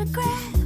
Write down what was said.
regret